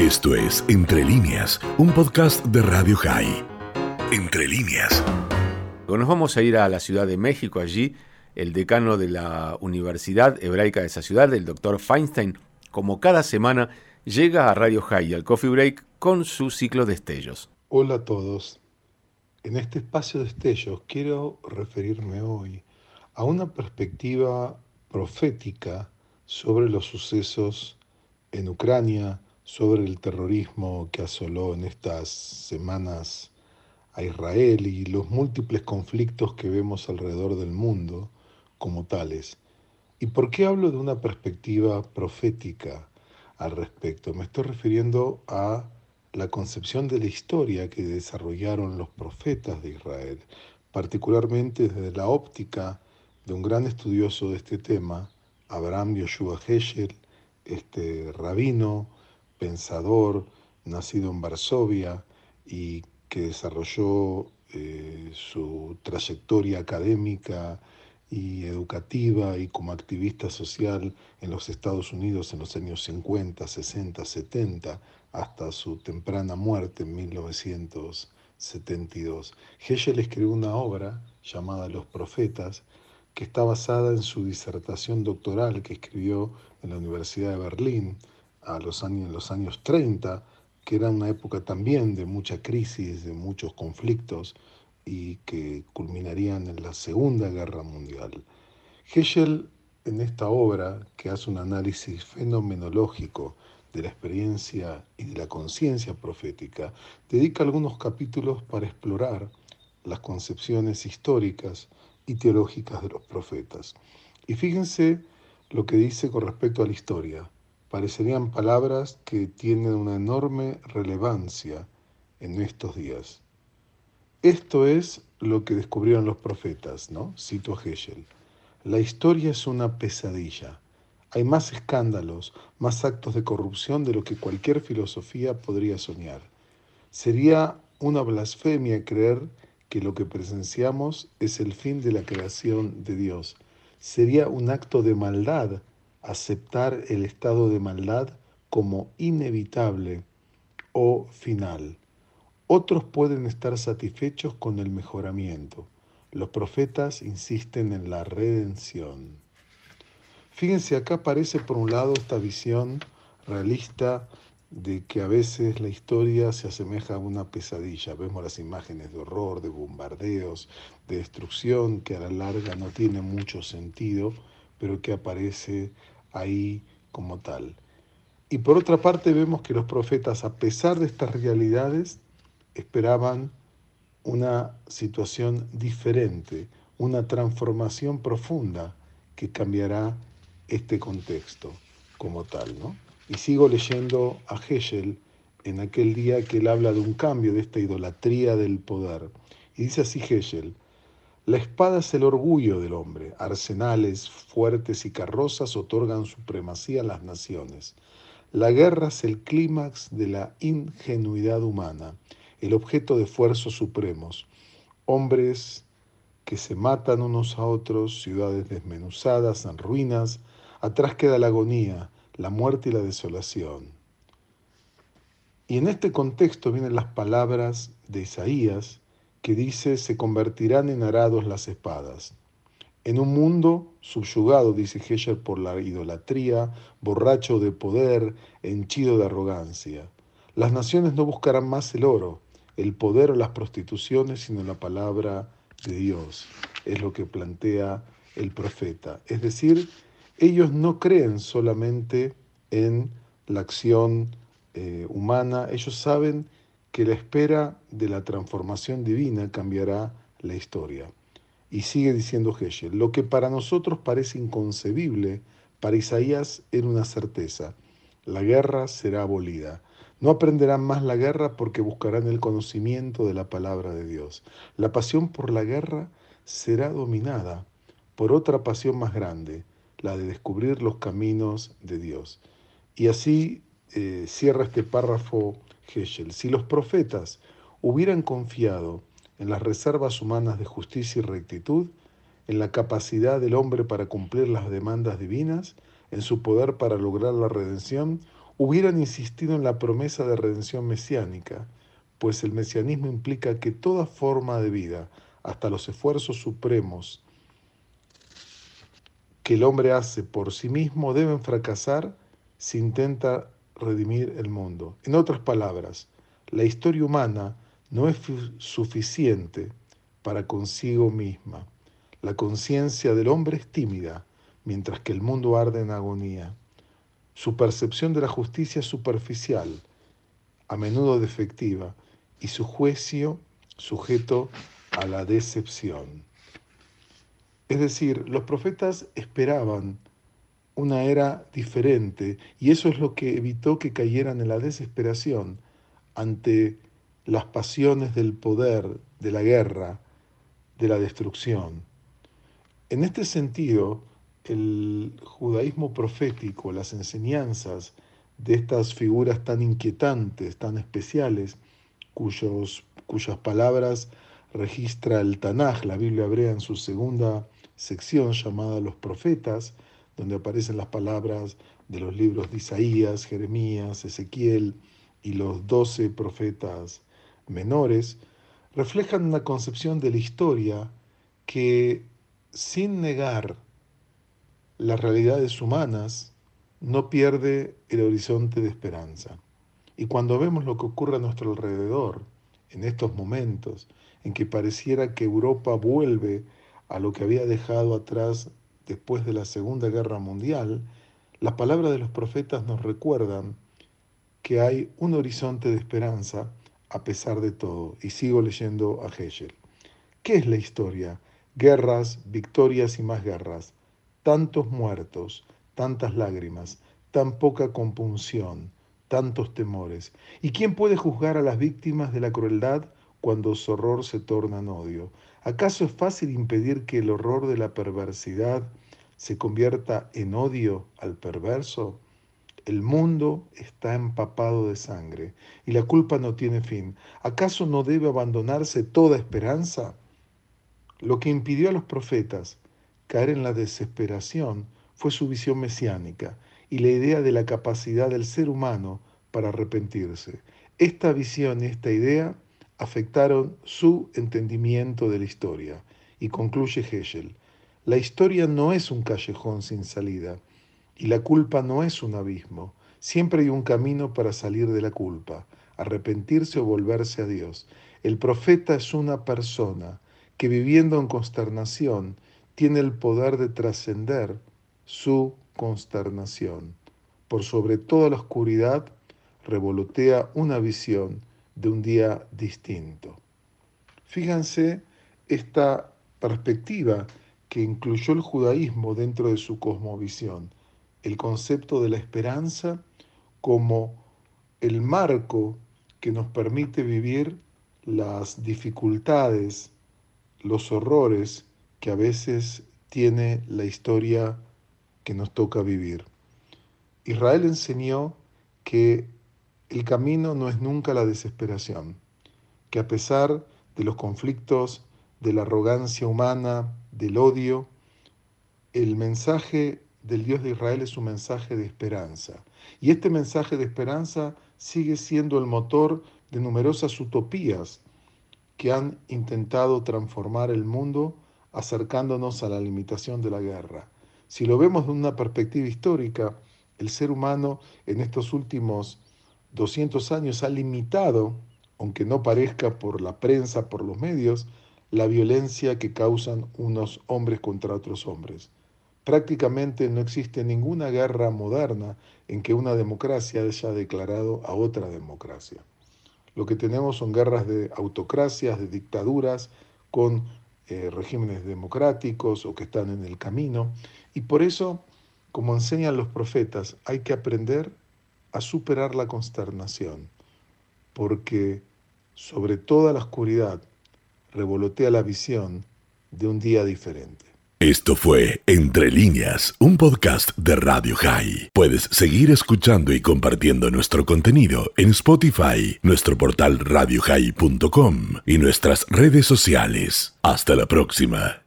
Esto es Entre líneas, un podcast de Radio High. Entre líneas. Nos vamos a ir a la Ciudad de México. Allí, el decano de la Universidad Hebraica de esa ciudad, el doctor Feinstein, como cada semana, llega a Radio High al Coffee Break con su ciclo de estellos. Hola a todos. En este espacio de estellos quiero referirme hoy a una perspectiva profética sobre los sucesos en Ucrania, sobre el terrorismo que asoló en estas semanas a Israel y los múltiples conflictos que vemos alrededor del mundo como tales. ¿Y por qué hablo de una perspectiva profética al respecto? Me estoy refiriendo a la concepción de la historia que desarrollaron los profetas de Israel, particularmente desde la óptica de un gran estudioso de este tema, Abraham Yoshua Heschel, este rabino, pensador nacido en Varsovia y que desarrolló eh, su trayectoria académica y educativa y como activista social en los Estados Unidos en los años 50, 60, 70, hasta su temprana muerte en 1972. Hegel escribió una obra llamada Los Profetas, que está basada en su disertación doctoral que escribió en la Universidad de Berlín a los años, los años 30, que era una época también de mucha crisis, de muchos conflictos y que culminarían en la Segunda Guerra Mundial. Hegel, en esta obra, que hace un análisis fenomenológico de la experiencia y de la conciencia profética, dedica algunos capítulos para explorar las concepciones históricas y teológicas de los profetas. Y fíjense lo que dice con respecto a la historia parecerían palabras que tienen una enorme relevancia en estos días. Esto es lo que descubrieron los profetas, ¿no? Cito a Hegel. La historia es una pesadilla. Hay más escándalos, más actos de corrupción de lo que cualquier filosofía podría soñar. Sería una blasfemia creer que lo que presenciamos es el fin de la creación de Dios. Sería un acto de maldad aceptar el estado de maldad como inevitable o final. Otros pueden estar satisfechos con el mejoramiento. Los profetas insisten en la redención. Fíjense, acá aparece por un lado esta visión realista de que a veces la historia se asemeja a una pesadilla. Vemos las imágenes de horror, de bombardeos, de destrucción, que a la larga no tiene mucho sentido, pero que aparece ahí como tal. Y por otra parte vemos que los profetas, a pesar de estas realidades, esperaban una situación diferente, una transformación profunda que cambiará este contexto como tal. ¿no? Y sigo leyendo a Hegel en aquel día que él habla de un cambio de esta idolatría del poder. Y dice así Hegel, la espada es el orgullo del hombre. Arsenales fuertes y carrozas otorgan supremacía a las naciones. La guerra es el clímax de la ingenuidad humana, el objeto de esfuerzos supremos. Hombres que se matan unos a otros, ciudades desmenuzadas, en ruinas, atrás queda la agonía, la muerte y la desolación. Y en este contexto vienen las palabras de Isaías, que dice, se convertirán en arados las espadas. En un mundo subyugado, dice Hegel, por la idolatría, borracho de poder, henchido de arrogancia. Las naciones no buscarán más el oro, el poder o las prostituciones, sino la palabra de Dios. Es lo que plantea el profeta. Es decir, ellos no creen solamente en la acción eh, humana, ellos saben que la espera de la transformación divina cambiará la historia. Y sigue diciendo Hegel, lo que para nosotros parece inconcebible, para Isaías era una certeza. La guerra será abolida. No aprenderán más la guerra porque buscarán el conocimiento de la palabra de Dios. La pasión por la guerra será dominada por otra pasión más grande, la de descubrir los caminos de Dios. Y así eh, cierra este párrafo si los profetas hubieran confiado en las reservas humanas de justicia y rectitud, en la capacidad del hombre para cumplir las demandas divinas, en su poder para lograr la redención, hubieran insistido en la promesa de redención mesiánica, pues el mesianismo implica que toda forma de vida, hasta los esfuerzos supremos que el hombre hace por sí mismo, deben fracasar si intenta redimir el mundo. En otras palabras, la historia humana no es suficiente para consigo misma. La conciencia del hombre es tímida, mientras que el mundo arde en agonía. Su percepción de la justicia es superficial, a menudo defectiva, y su juicio sujeto a la decepción. Es decir, los profetas esperaban una era diferente y eso es lo que evitó que cayeran en la desesperación ante las pasiones del poder, de la guerra, de la destrucción. En este sentido, el judaísmo profético, las enseñanzas de estas figuras tan inquietantes, tan especiales, cuyos, cuyas palabras registra el Tanaj, la Biblia hebrea, en su segunda sección llamada Los Profetas, donde aparecen las palabras de los libros de Isaías, Jeremías, Ezequiel y los doce profetas menores, reflejan una concepción de la historia que, sin negar las realidades humanas, no pierde el horizonte de esperanza. Y cuando vemos lo que ocurre a nuestro alrededor, en estos momentos en que pareciera que Europa vuelve a lo que había dejado atrás después de la Segunda Guerra Mundial, las palabras de los profetas nos recuerdan que hay un horizonte de esperanza a pesar de todo. Y sigo leyendo a Hegel. ¿Qué es la historia? Guerras, victorias y más guerras tantos muertos, tantas lágrimas, tan poca compunción, tantos temores. ¿Y quién puede juzgar a las víctimas de la crueldad cuando su horror se torna en odio? ¿Acaso es fácil impedir que el horror de la perversidad se convierta en odio al perverso? El mundo está empapado de sangre y la culpa no tiene fin. ¿Acaso no debe abandonarse toda esperanza? Lo que impidió a los profetas caer en la desesperación fue su visión mesiánica y la idea de la capacidad del ser humano para arrepentirse. Esta visión y esta idea afectaron su entendimiento de la historia. Y concluye Hegel, la historia no es un callejón sin salida y la culpa no es un abismo. Siempre hay un camino para salir de la culpa, arrepentirse o volverse a Dios. El profeta es una persona que viviendo en consternación tiene el poder de trascender su consternación. Por sobre toda la oscuridad revolotea una visión de un día distinto. Fíjense esta perspectiva que incluyó el judaísmo dentro de su cosmovisión, el concepto de la esperanza como el marco que nos permite vivir las dificultades, los horrores que a veces tiene la historia que nos toca vivir. Israel enseñó que el camino no es nunca la desesperación, que a pesar de los conflictos, de la arrogancia humana, del odio, el mensaje del Dios de Israel es un mensaje de esperanza. Y este mensaje de esperanza sigue siendo el motor de numerosas utopías que han intentado transformar el mundo acercándonos a la limitación de la guerra. Si lo vemos de una perspectiva histórica, el ser humano en estos últimos 200 años ha limitado, aunque no parezca por la prensa, por los medios, la violencia que causan unos hombres contra otros hombres. Prácticamente no existe ninguna guerra moderna en que una democracia haya declarado a otra democracia. Lo que tenemos son guerras de autocracias, de dictaduras, con eh, regímenes democráticos o que están en el camino. Y por eso, como enseñan los profetas, hay que aprender a superar la consternación, porque sobre toda la oscuridad revolotea la visión de un día diferente. Esto fue Entre líneas, un podcast de Radio High. Puedes seguir escuchando y compartiendo nuestro contenido en Spotify, nuestro portal radiohigh.com y nuestras redes sociales. Hasta la próxima.